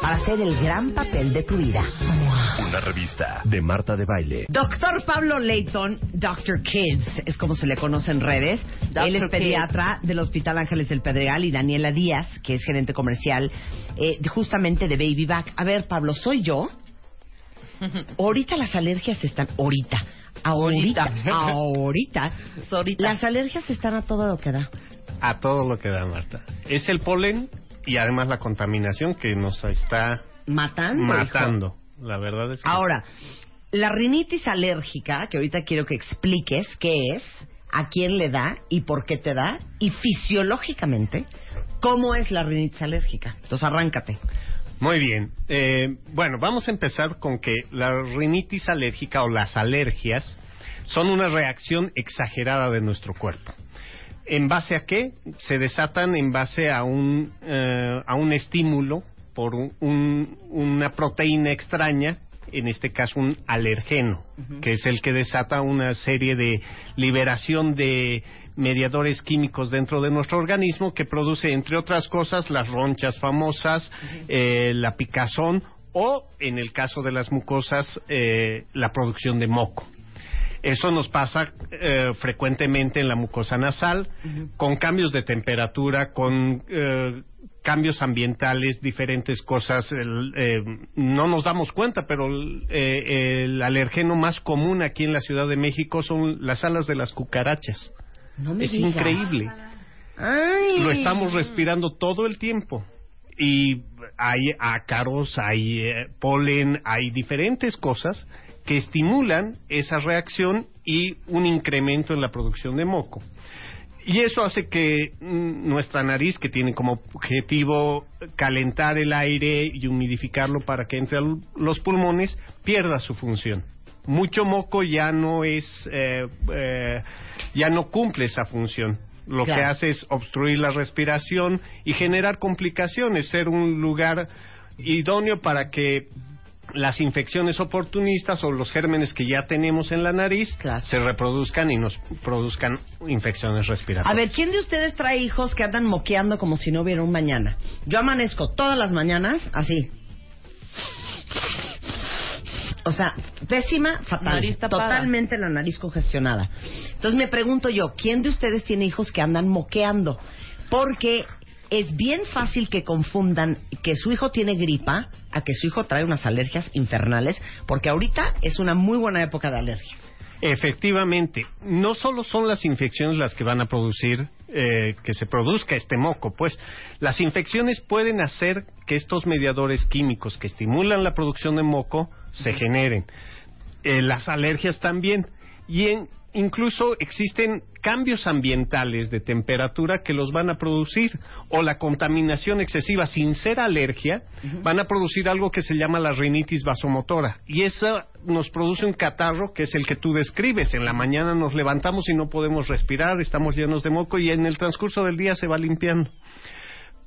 para hacer el gran papel de tu vida. Una revista de Marta de Baile. Doctor Pablo Leighton, Dr. Kids, es como se le conoce en redes. Él es pediatra del Hospital Ángeles del Pedregal y Daniela Díaz, que es gerente comercial eh, justamente de Baby Back. A ver, Pablo, ¿soy yo? Ahorita las alergias están... Ahorita. Ahorita. Ahorita. Ahorita. Las alergias están a todo lo que da. A todo lo que da, Marta. Es el polen y además la contaminación que nos está Matando. hijo. matando. La verdad es que... Ahora, la rinitis alérgica, que ahorita quiero que expliques qué es, a quién le da y por qué te da, y fisiológicamente, cómo es la rinitis alérgica. Entonces, arráncate. Muy bien. Eh, bueno, vamos a empezar con que la rinitis alérgica o las alergias son una reacción exagerada de nuestro cuerpo. ¿En base a qué? Se desatan en base a un, eh, a un estímulo por un- un- una proteína extraña, en este caso un alergeno, que es el que desata una serie de liberación de mediadores químicos dentro de nuestro organismo que produce, entre otras cosas, las ronchas famosas, eh, la picazón o, en el caso de las mucosas, eh, la producción de moco. Eso nos pasa eh, frecuentemente en la mucosa nasal, con cambios de temperatura, con eh, cambios ambientales, diferentes cosas. El, eh, no nos damos cuenta, pero el, eh, el alergeno más común aquí en la Ciudad de México son las alas de las cucarachas. No me Es digas. increíble. Ay. Lo estamos respirando todo el tiempo. Y hay ácaros, hay eh, polen, hay diferentes cosas que estimulan esa reacción y un incremento en la producción de moco. Y eso hace que mm, nuestra nariz, que tiene como objetivo calentar el aire y humidificarlo para que entre a los pulmones, pierda su función. Mucho moco ya no es, eh, eh, ya no cumple esa función. Lo Claro. que hace es obstruir la respiración y generar complicaciones, ser un lugar idóneo para que las infecciones oportunistas o los gérmenes que ya tenemos en la nariz Claro. se reproduzcan y nos produzcan infecciones respiratorias. A ver, ¿quién de ustedes trae hijos que andan moqueando como si no hubiera un mañana? Yo amanezco todas las mañanas así. O sea, pésima, fatal. Totalmente la nariz congestionada. Entonces me pregunto yo, ¿quién de ustedes tiene hijos que andan moqueando? Porque es bien fácil que confundan que su hijo tiene gripa a que su hijo trae unas alergias infernales, porque ahorita es una muy buena época de alergia. Efectivamente, no solo son las infecciones las que van a producir eh, que se produzca este moco, pues las infecciones pueden hacer que estos mediadores químicos que estimulan la producción de moco se generen. Eh, las alergias también. Y en- incluso existen cambios ambientales de temperatura que los van a producir. O la contaminación excesiva sin ser alergia van a producir algo que se llama la rinitis vasomotora. Y esa nos produce un catarro que es el que tú describes. En la mañana nos levantamos y no podemos respirar, estamos llenos de moco y en el transcurso del día se va limpiando.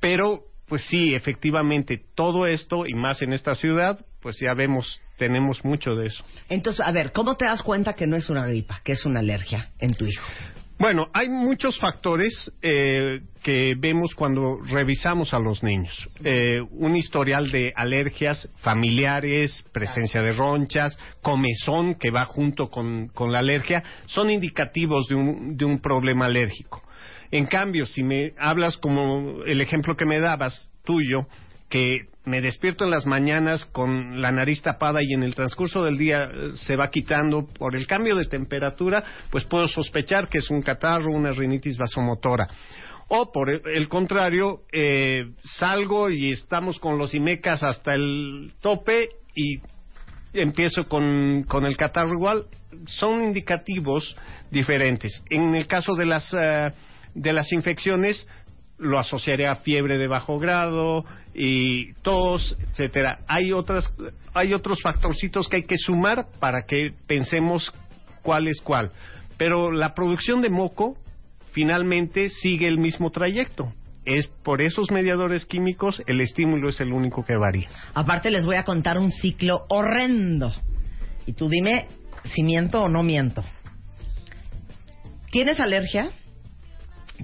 Pero, pues sí, efectivamente, todo esto y más en esta ciudad, pues ya vemos, tenemos mucho de eso. Entonces, a ver, ¿cómo te das cuenta que no es una gripa, que es una alergia en tu hijo? Bueno, hay muchos factores eh, que vemos cuando revisamos a los niños. Eh, un historial de alergias familiares, presencia de ronchas, comezón que va junto con, con la alergia, son indicativos de un, de un problema alérgico. En cambio, si me hablas como el ejemplo que me dabas tuyo, que me despierto en las mañanas con la nariz tapada y en el transcurso del día eh, se va quitando por el cambio de temperatura, pues puedo sospechar que es un catarro, una rinitis vasomotora. O por el- contrario, eh, salgo y estamos con los imecas hasta el tope y empiezo con, con el catarro igual, son indicativos diferentes. En el caso de las, eh, de las infecciones, lo asociaré a fiebre de bajo grado, y tos, etcétera. Hay otras, hay otros factorcitos que hay que sumar para que pensemos cuál es cuál. Pero la producción de moco finalmente sigue el mismo trayecto. Es por esos mediadores químicos el estímulo es el único que varía. Aparte les voy a contar un ciclo horrendo. Y tú dime si miento o no miento. ¿Tienes alergia?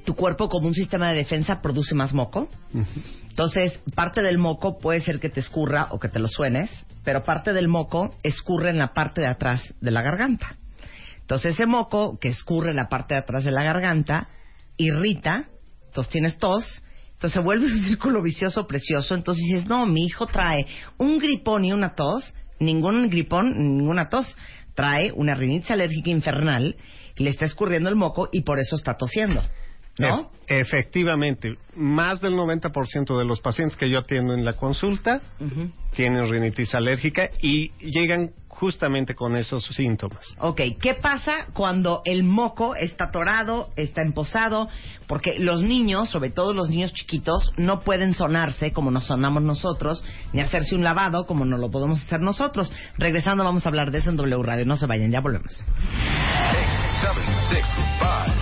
Tu cuerpo como un sistema de defensa produce más moco. Entonces, parte del moco puede ser que te escurra o que te lo suenes, pero parte del moco escurre en la parte de atrás de la garganta. Entonces, ese moco que escurre en la parte de atrás de la garganta irrita, entonces tienes tos, entonces se vuelve un círculo vicioso precioso. Entonces dices, no, mi hijo trae un gripón y una tos, ningún gripón, ninguna tos, trae una rinitis alérgica infernal, le está escurriendo el moco y por eso está tosiendo. ¿No? E- efectivamente, más del 90% de los pacientes que yo atiendo en la consulta tienen rinitis alérgica y llegan justamente con esos síntomas. Ok, ¿qué pasa cuando el moco está atorado, está emposado? Porque los niños, sobre todo los niños chiquitos, no pueden sonarse como nos sonamos nosotros, ni hacerse un lavado como no lo podemos hacer nosotros. Regresando vamos a hablar de eso en W Radio. No se vayan, ya volvemos. seven, six, five,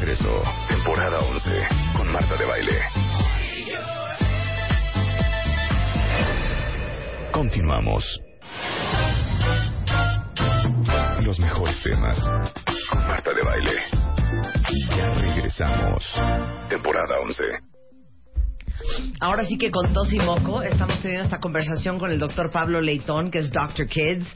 regreso. Temporada 11 con Marta de Baile. Continuamos. Los mejores temas con Marta de Baile. Ya regresamos. Temporada 11. Ahora sí que con tos y moco estamos teniendo esta conversación con el doctor Pablo Leitón, que es Dr. Kids.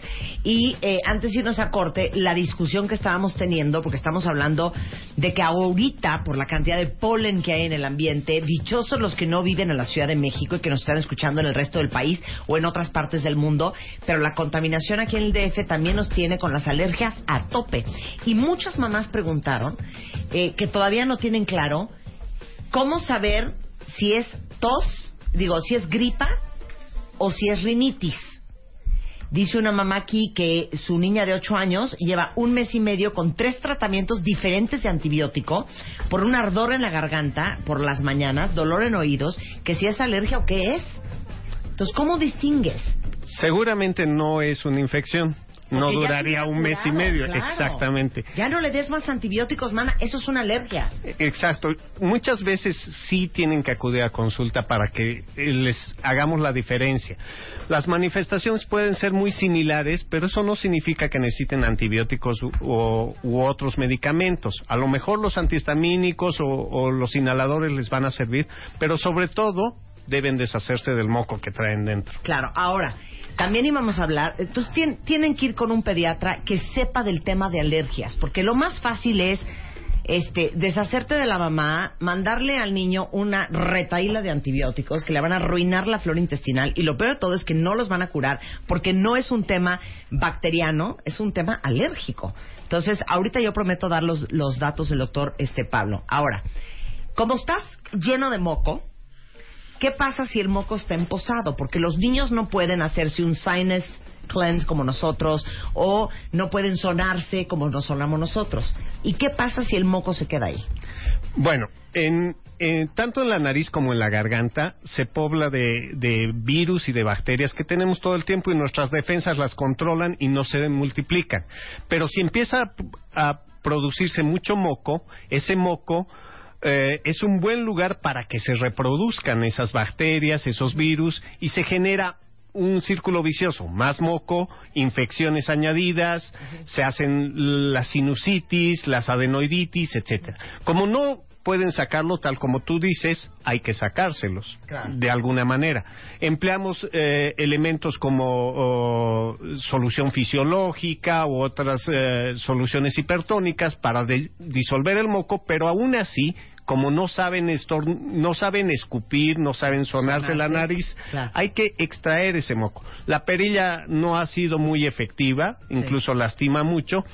Y eh, antes de irnos a corte, la discusión que estábamos teniendo, porque estamos hablando de que ahorita, por la cantidad de polen que hay en el ambiente, dichosos los que no viven en la Ciudad de México y que nos están escuchando en el resto del país o en otras partes del mundo, pero la contaminación aquí en el DF también nos tiene con las alergias a tope. Y muchas mamás preguntaron eh, que todavía no tienen claro cómo saber si es tos, digo, si es gripa o si es rinitis. Dice una mamá aquí que su niña de 8 años lleva un mes y medio con tres tratamientos diferentes de antibiótico por un ardor en la garganta por las mañanas, dolor en oídos, que si es alergia o qué es. Entonces, ¿cómo distingues? Seguramente no es una infección. No duraría un mes y medio, claro. exactamente. Ya no le des más antibióticos, mana, eso es una alergia. Exacto. Muchas veces sí tienen que acudir a consulta para que eh, les hagamos la diferencia. Las manifestaciones pueden ser muy similares, pero eso no significa que necesiten antibióticos u, o- u otros medicamentos. A lo mejor los antihistamínicos o, o los inhaladores les van a servir, pero sobre todo deben deshacerse del moco que traen dentro. Claro, ahora, también íbamos a hablar, entonces tien- tienen que ir con un pediatra que sepa del tema de alergias, porque lo más fácil es este deshacerte de la mamá, mandarle al niño una retaíla de antibióticos que le van a arruinar la flora intestinal y lo peor de todo es que no los van a curar porque no es un tema bacteriano, es un tema alérgico. Entonces, ahorita yo prometo dar los, los datos del doctor este Pablo. Ahora, como estás lleno de moco, ¿Qué pasa si el moco está emposado? Porque los niños no pueden hacerse un sinus cleanse como nosotros o no pueden sonarse como nos sonamos nosotros. ¿Y qué pasa si el moco se queda ahí? Bueno, en, en- tanto en la nariz como en la garganta se pobla de, de virus y de bacterias que tenemos todo el tiempo y nuestras defensas las controlan y no se multiplican. Pero si empieza a producirse mucho moco, ese moco eh, es un buen lugar para que se reproduzcan esas bacterias, esos virus y se genera un círculo vicioso, más moco, infecciones añadidas, se hacen las sinusitis, las adenoiditis, etcétera. Como no pueden sacarlo tal como tú dices, hay que sacárselos Claro. de alguna manera. Empleamos eh, elementos como oh, solución fisiológica u otras eh, soluciones hipertónicas para disolver el moco, pero aún así, como no saben estor- no saben escupir, no saben sonarse la nariz, claro. hay que extraer ese moco. La perilla no ha sido muy efectiva, incluso lastima mucho.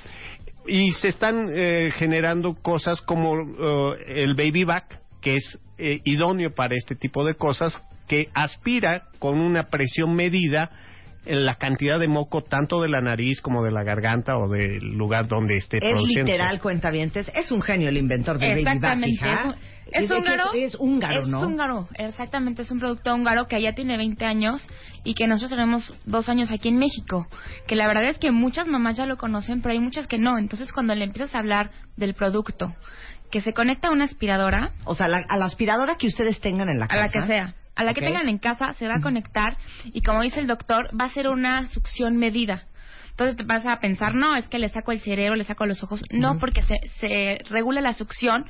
Y se están eh, generando cosas como eh, el baby back, que es eh, idóneo para este tipo de cosas, que aspira con una presión medida la cantidad de moco tanto de la nariz como de la garganta o del lugar donde esté Es produciéndose. literal, cuentavientes. Es un genio el inventor de Baby Back, Exactamente. Es, es húngaro. Es, húngaro, Es ¿no? húngaro, exactamente. Es un producto húngaro que ya tiene 20 años y que nosotros tenemos dos años aquí en México. Que la verdad es que muchas mamás ya lo conocen, pero hay muchas que no. Entonces, cuando le empiezas a hablar del producto, que se conecta a una aspiradora, O sea, la- a la aspiradora que ustedes tengan en la a casa. la que sea, a la que tengan en casa, se va a conectar y como dice el doctor, va a ser una succión medida. Entonces te vas a pensar, no, es que le saco el cerebro, le saco los ojos. No, porque se, se regula la succión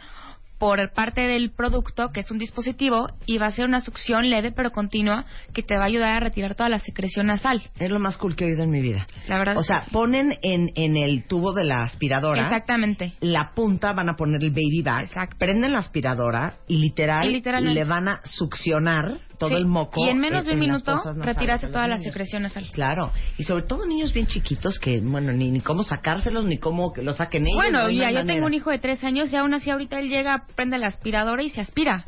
por parte del producto, que es un dispositivo, y va a ser una succión leve pero continua que te va a ayudar a retirar toda la secreción nasal. Es lo más cool que he oído en mi vida. La verdad O sea, sí. ponen en, en el tubo de la aspiradora. Exactamente. La punta van a poner el baby back. Exacto. Prenden la aspiradora y literal Y literalmente. le van a succionar todo Sí, el moco. Y en menos de un las minuto retirarse de toda los la niños. secreción nasal. Claro, y sobre todo niños bien chiquitos que, bueno, ni, ni cómo sacárselos, ni cómo que lo saquen ellos. Bueno, no ya yo manera. tengo un hijo de tres años y aún así ahorita él llega, prende la aspiradora y se aspira.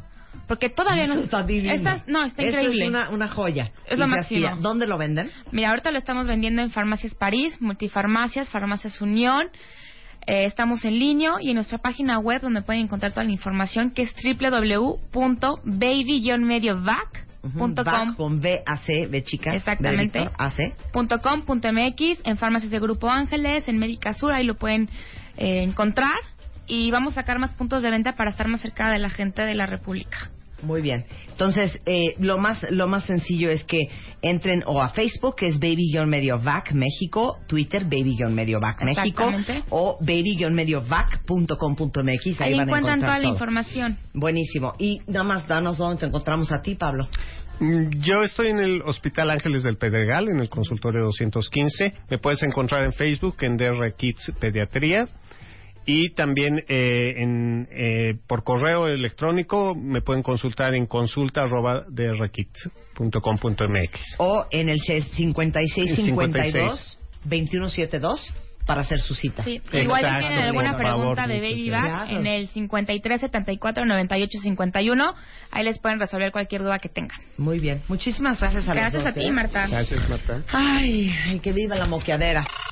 Porque todavía no... Eso está divino. Está- no, está Eso increíble. es una, una joya. Es lo máximo. ¿Dónde lo venden? Mira, ahorita lo estamos vendiendo en Farmacias París, Multifarmacias, Farmacias Unión. Eh, estamos en línea y en nuestra página web donde pueden encontrar toda la información que es www.baby-mediovac.com. Back con B, A, C, B chica. Exactamente. B de Víctor, A, C. .com.mx, en farmacias de Grupo Ángeles, en Médica Sur, ahí lo pueden eh, encontrar. Y vamos a sacar más puntos de venta para estar más cerca de la gente de la República. Muy bien. Entonces, eh, lo más lo más sencillo es que entren o a Facebook, que es Baby-Mediovac México, Twitter, Baby-Mediovac México, o baby-mediovac.com.mx. Ahí, Ahí van a encuentran encontrar toda la información. Buenísimo. Y nada más danos dónde te encontramos a ti, Pablo. Mm, Yo estoy en el Hospital Ángeles del Pedregal, en el consultorio 215. Me puedes encontrar en Facebook, en DR Kids Pediatría. Y también eh, en, eh, por correo electrónico me pueden consultar en consulta arroba drkids.com.mx. O en el 5652 2172 para hacer su cita. Sí, igual si tienen alguna favor, pregunta de Baby. Back en el 53 74 98 51, ahí les pueden resolver cualquier duda que tengan. Muy bien. Muchísimas gracias a los Gracias dos, a ti, ¿eh? Marta. Gracias, Marta. Ay, ay, que viva la moqueadera.